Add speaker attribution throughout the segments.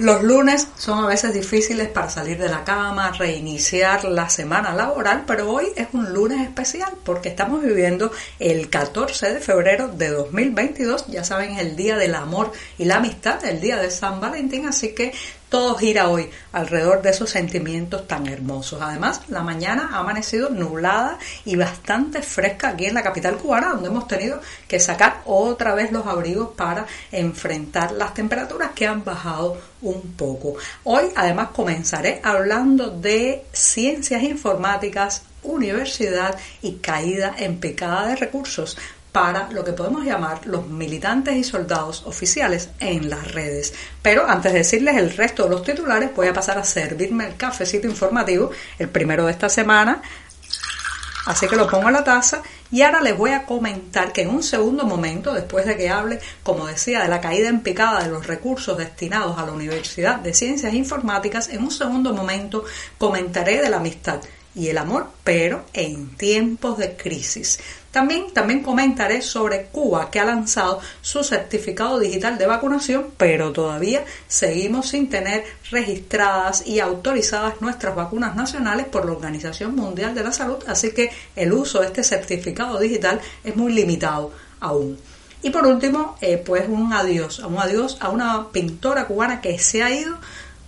Speaker 1: Los lunes son a veces difíciles para salir de la cama, reiniciar la semana laboral, pero hoy es un lunes especial porque estamos viviendo el 14 de febrero de 2022, ya saben, el día del amor y la amistad, el día de San Valentín, así que todo gira hoy alrededor de esos sentimientos tan hermosos. Además, la mañana ha amanecido nublada y bastante fresca aquí en la capital cubana, donde hemos tenido que sacar otra vez los abrigos para enfrentar las temperaturas que han bajado un poco. Hoy además comenzaré hablando de ciencias informáticas, universidad y caída en picada de recursos para lo que podemos llamar los militantes y soldados oficiales en las redes. Pero antes de decirles el resto de los titulares, voy a pasar a servirme el cafecito informativo, el primero de esta semana. Así que lo pongo en la taza y ahora les voy a comentar que en un segundo momento, después de que hable, como decía, de la caída en picada de los recursos destinados a la Universidad de Ciencias Informáticas, en un segundo momento comentaré de la amistad y el amor, pero en tiempos de crisis. También, también comentaré sobre Cuba, que ha lanzado su certificado digital de vacunación, pero todavía seguimos sin tener registradas y autorizadas nuestras vacunas nacionales por la Organización Mundial de la Salud, así que el uso de este certificado digital es muy limitado aún. Y por último, eh, pues un adiós, un adiós a una pintora cubana que se ha ido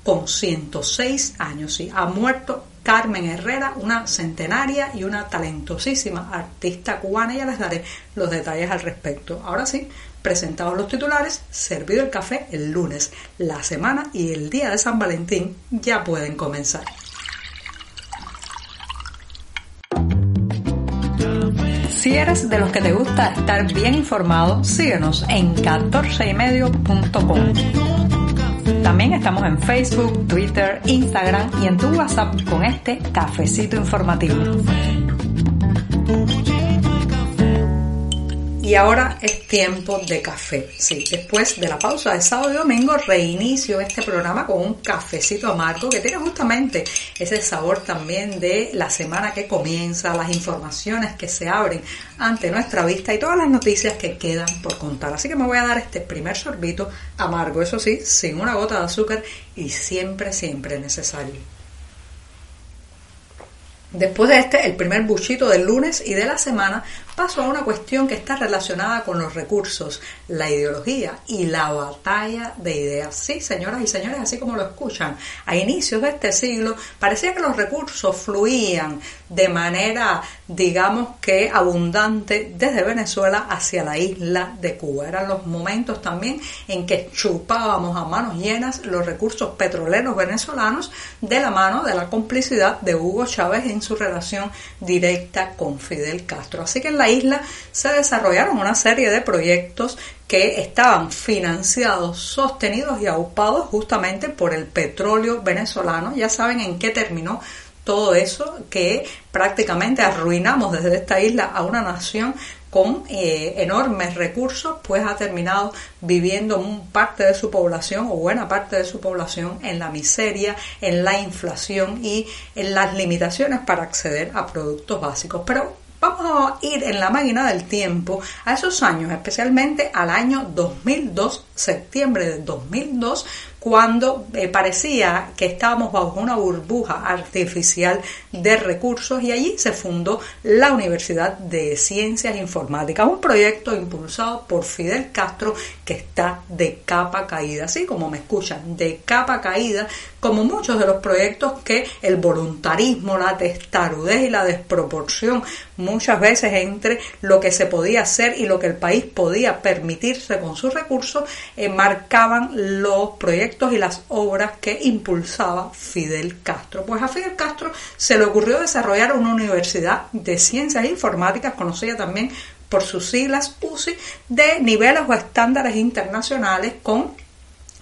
Speaker 1: con 106 años, y ha muerto Carmen Herrera, una centenaria y una talentosísima artista cubana. Ya les daré los detalles al respecto. Ahora sí, presentados los titulares, servido el café el lunes. La semana y el día de San Valentín ya pueden comenzar. Si eres de los que te gusta estar bien informado, síguenos en 14ymedio.com. También estamos en Facebook, Twitter, Instagram y en tu WhatsApp con este cafecito informativo. Y ahora es tiempo de café. Sí, después de la pausa de sábado y domingo reinicio este programa con un cafecito amargo que tiene justamente ese sabor también de la semana que comienza, las informaciones que se abren ante nuestra vista y todas las noticias que quedan por contar. Así que me voy a dar este primer sorbito amargo, eso sí, sin una gota de azúcar y siempre, siempre necesario. Después de este, el primer buchito del lunes y de la semana, paso a una cuestión que está relacionada con los recursos, la ideología y la batalla de ideas. Sí, señoras y señores, así como lo escuchan, a inicios de este siglo parecía que los recursos fluían de manera, digamos que abundante desde Venezuela hacia la isla de Cuba. Eran los momentos también en que chupábamos a manos llenas los recursos petroleros venezolanos de la mano de la complicidad de Hugo Chávez en su relación directa con Fidel Castro. Así que en la isla se desarrollaron una serie de proyectos que estaban financiados, sostenidos y aupados justamente por el petróleo venezolano. Ya saben en qué terminó todo eso que prácticamente arruinamos desde esta isla a una nación con eh, enormes recursos, pues ha terminado viviendo parte de su población o buena parte de su población en la miseria, en la inflación y en las limitaciones para acceder a productos básicos. Pero vamos a ir en la máquina del tiempo a esos años, especialmente al año 2002, septiembre de 2002, cuando eh, parecía que estábamos bajo una burbuja artificial de recursos y allí se fundó la Universidad de Ciencias Informáticas, un proyecto impulsado por Fidel Castro que está de capa caída, así como me escuchan, de capa caída, como muchos de los proyectos que el voluntarismo, la testarudez y la desproporción muchas veces entre lo que se podía hacer y lo que el país podía permitirse con sus recursos, eh, marcaban los proyectos y las obras que impulsaba Fidel Castro. Pues a Fidel Castro se le ocurrió desarrollar una universidad de ciencias informáticas, conocida también por sus siglas UCI, de niveles o estándares internacionales con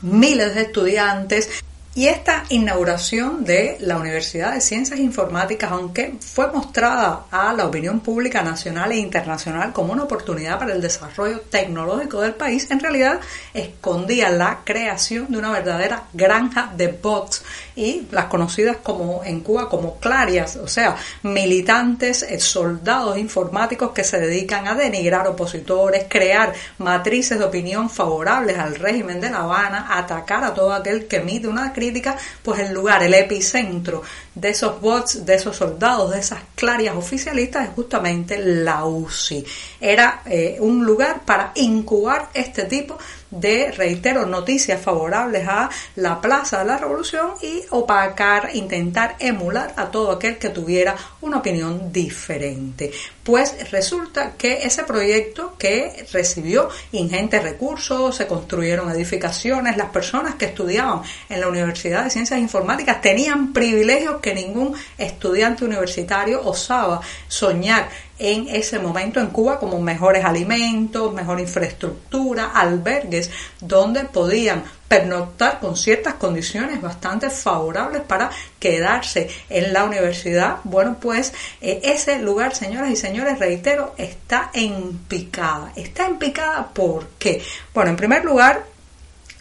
Speaker 1: miles de estudiantes, Y esta inauguración de la Universidad de Ciencias Informáticas, aunque fue mostrada a la opinión pública nacional e internacional como una oportunidad para el desarrollo tecnológico del país, en realidad escondía la creación de una verdadera granja de bots y las conocidas como en Cuba como clarias, o sea, militantes, eh, soldados informáticos que se dedican a denigrar opositores, crear matrices de opinión favorables al régimen de La Habana, atacar a todo aquel que emite una crítica, pues el lugar, el epicentro de esos bots, de esos soldados, de esas clarias oficialistas es justamente la UCI. Era eh, un lugar para incubar este tipo de, reitero, noticias favorables a la Plaza de la Revolución y opacar, intentar emular a todo aquel que tuviera una opinión diferente. Pues resulta que ese proyecto que recibió ingentes recursos, se construyeron edificaciones, las personas que estudiaban en la Universidad de Ciencias Informáticas tenían privilegios que ningún estudiante universitario osaba soñar en ese momento en Cuba como mejores alimentos, mejor infraestructura, albergues donde podían pernoctar con ciertas condiciones bastante favorables para quedarse en la universidad. Bueno, pues eh, ese lugar, señoras y señores, reitero, está en picada. Está en picada ¿por qué? Bueno, en primer lugar,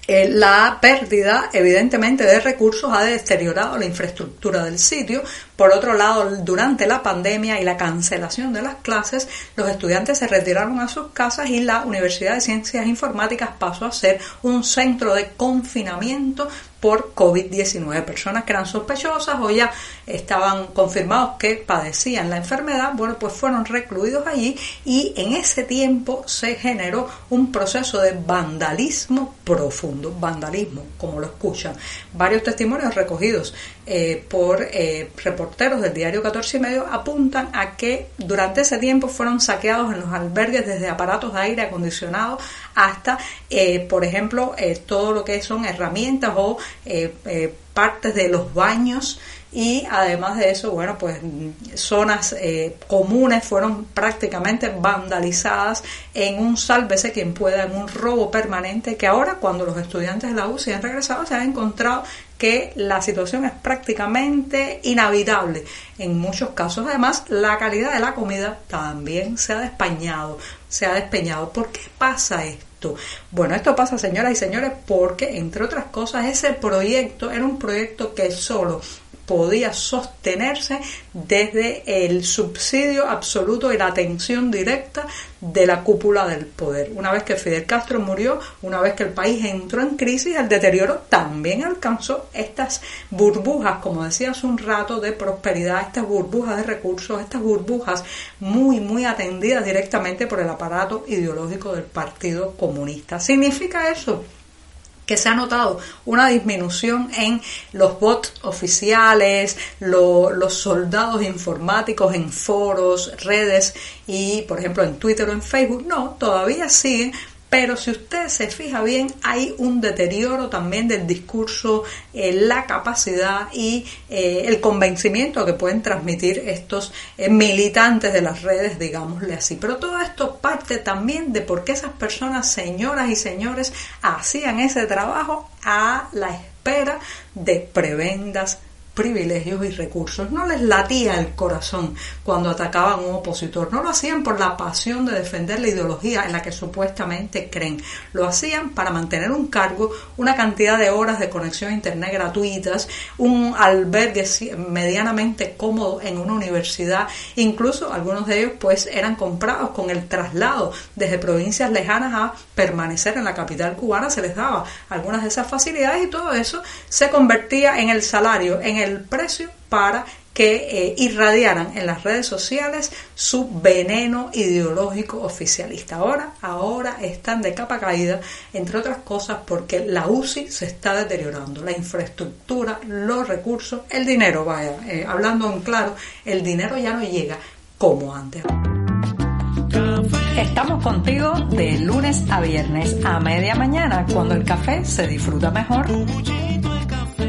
Speaker 1: eh, la pérdida, evidentemente, de recursos ha deteriorado la infraestructura del sitio. Por otro lado, durante la pandemia y la cancelación de las clases, los estudiantes se retiraron a sus casas y la Universidad de Ciencias Informáticas pasó a ser un centro de confinamiento por COVID-19. Personas que eran sospechosas o ya estaban confirmados que padecían la enfermedad, bueno, pues fueron recluidos allí y en ese tiempo se generó un proceso de vandalismo profundo, vandalismo, como lo escuchan. Varios testimonios recogidos eh, por eh, reporteros del diario 14 y medio apuntan a que durante ese tiempo fueron saqueados en los albergues desde aparatos de aire acondicionado hasta, eh, por ejemplo, todo lo que son herramientas o partes de los baños. Y además de eso, bueno, pues zonas eh, comunes fueron prácticamente vandalizadas en un sálvese quien pueda, en un robo permanente que ahora cuando los estudiantes de la UCI han regresado se han encontrado que la situación es prácticamente inhabitable. En muchos casos, además, la calidad de la comida también se ha despeñado, se ha despeñado. ¿Por qué pasa esto? Bueno, esto pasa, señoras y señores, porque, entre otras cosas, ese proyecto era un proyecto que solo podía sostenerse desde el subsidio absoluto y la atención directa de la cúpula del poder. Una vez que Fidel Castro murió, una vez que el país entró en crisis, el deterioro también alcanzó estas burbujas, como decía hace un rato, de prosperidad, estas burbujas de recursos, estas burbujas muy, muy atendidas directamente por el aparato ideológico del Partido Comunista. ¿Significa eso? Que se ha notado una disminución en los bots oficiales, los soldados informáticos en foros, redes y, por ejemplo, en Twitter o en Facebook. No, todavía siguen, pero si usted se fija bien, hay un deterioro también del discurso, eh, la capacidad y eh, el convencimiento que pueden transmitir estos eh, militantes de las redes, digámosle así. Pero todo esto parte también de por qué esas personas, señoras y señores, hacían ese trabajo a la espera de prebendas privilegios y recursos. No les latía el corazón cuando atacaban a un opositor. No lo hacían por la pasión de defender la ideología en la que supuestamente creen. Lo hacían para mantener un cargo, una cantidad de horas de conexión a internet gratuitas, un albergue medianamente cómodo en una universidad. Incluso algunos de ellos pues eran comprados con el traslado desde provincias lejanas a permanecer en la capital cubana. Se les daba algunas de esas facilidades y todo eso se convertía en el salario, en el el precio para que eh, irradiaran en las redes sociales su veneno ideológico oficialista. Ahora, ahora están de capa caída, entre otras cosas porque la UCI se está deteriorando, la infraestructura, los recursos, el dinero, vaya, eh, hablando en claro, el dinero ya no llega como antes. Estamos contigo de lunes a viernes a media mañana, cuando el café se disfruta mejor.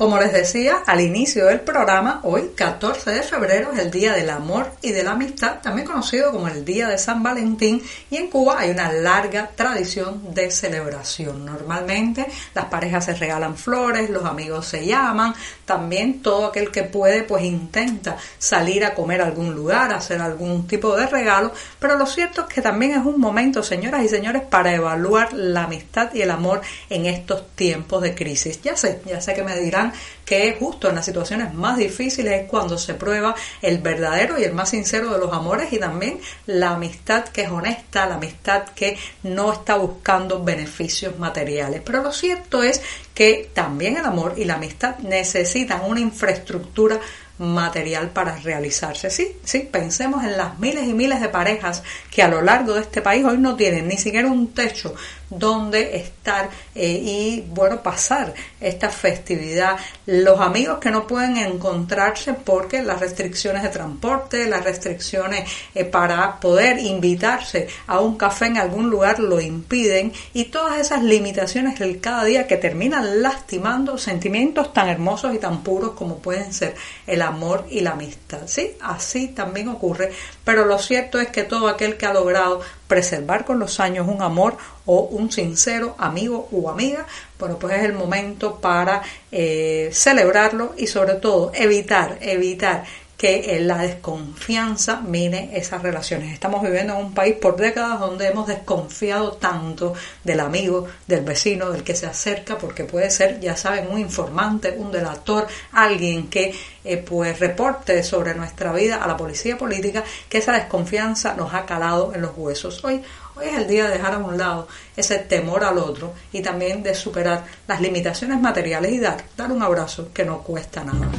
Speaker 1: Como les decía al inicio del programa, hoy 14 de febrero es el Día del Amor y de la Amistad, también conocido como el Día de San Valentín, y en Cuba hay una larga tradición de celebración. Normalmente las parejas se regalan flores, los amigos se llaman, también todo aquel que puede pues intenta salir a comer a algún lugar, hacer algún tipo de regalo, pero lo cierto es que también es un momento, señoras y señores, para evaluar la amistad y el amor en estos tiempos de crisis. Ya sé, ya sé que me dirán que justo en las situaciones más difíciles es cuando se prueba el verdadero y el más sincero de los amores y también la amistad que es honesta, la amistad que no está buscando beneficios materiales. Pero lo cierto es que también el amor y la amistad necesitan una infraestructura material para realizarse. Sí, sí, pensemos en las miles y miles de parejas que a lo largo de este país hoy no tienen ni siquiera un techo donde estar eh, y bueno pasar esta festividad. Los amigos que no pueden encontrarse porque las restricciones de transporte las restricciones eh, para poder invitarse a un café en algún lugar lo impiden y todas esas limitaciones del cada día que terminan lastimando sentimientos tan hermosos y tan puros como pueden ser el amor y la amistad. Sí así también ocurre pero lo cierto es que todo aquel que ha logrado preservar con los años un amor o un sincero amigo o amiga, bueno, pues es el momento para eh, celebrarlo y sobre todo evitar, evitar que la desconfianza mine esas relaciones. Estamos viviendo en un país por décadas donde hemos desconfiado tanto del amigo, del vecino, del que se acerca, porque puede ser, ya saben, un informante, un delator, alguien que eh, pues reporte sobre nuestra vida a la policía política, que esa desconfianza nos ha calado en los huesos. Hoy, hoy es el día de dejar a un lado ese temor al otro y también de superar las limitaciones materiales y dar, dar un abrazo que no cuesta nada.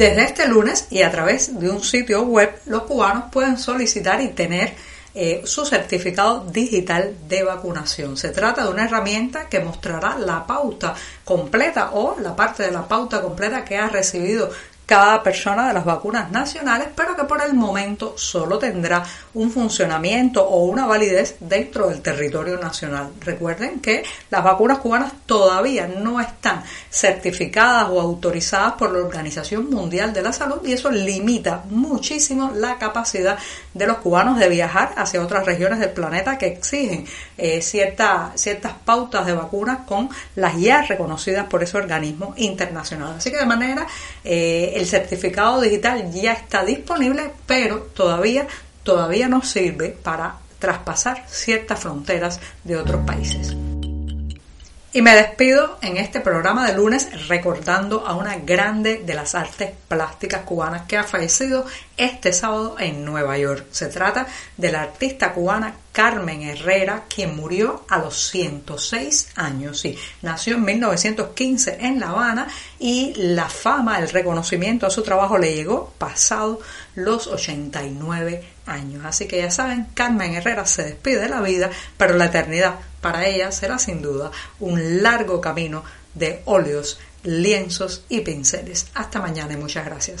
Speaker 1: Desde este lunes y a través de un sitio web, los cubanos pueden solicitar y tener eh, su certificado digital de vacunación. Se trata de una herramienta que mostrará la pauta completa o la parte de la pauta completa que ha recibido cada persona de las vacunas nacionales, pero que por el momento solo tendrá un funcionamiento o una validez dentro del territorio nacional. Recuerden que las vacunas cubanas todavía no están certificadas o autorizadas por la Organización Mundial de la Salud y eso limita muchísimo la capacidad de los cubanos de viajar hacia otras regiones del planeta que exigen eh, ciertas pautas de vacunas con las ya reconocidas por ese organismo internacional. Así que de manera eh, el certificado digital ya está disponible, pero todavía, todavía no sirve para traspasar ciertas fronteras de otros países. Y me despido en este programa de lunes recordando a una grande de las artes plásticas cubanas que ha fallecido este sábado en Nueva York. Se trata de la artista cubana Carmen Herrera, quien murió a los 106 años. Sí, nació en 1915 en La Habana y la fama, el reconocimiento a su trabajo le llegó pasado los 89 años. Así que ya saben, Carmen Herrera se despide de la vida, pero la eternidad para ella será sin duda un largo camino de óleos, lienzos y pinceles. Hasta mañana y muchas gracias.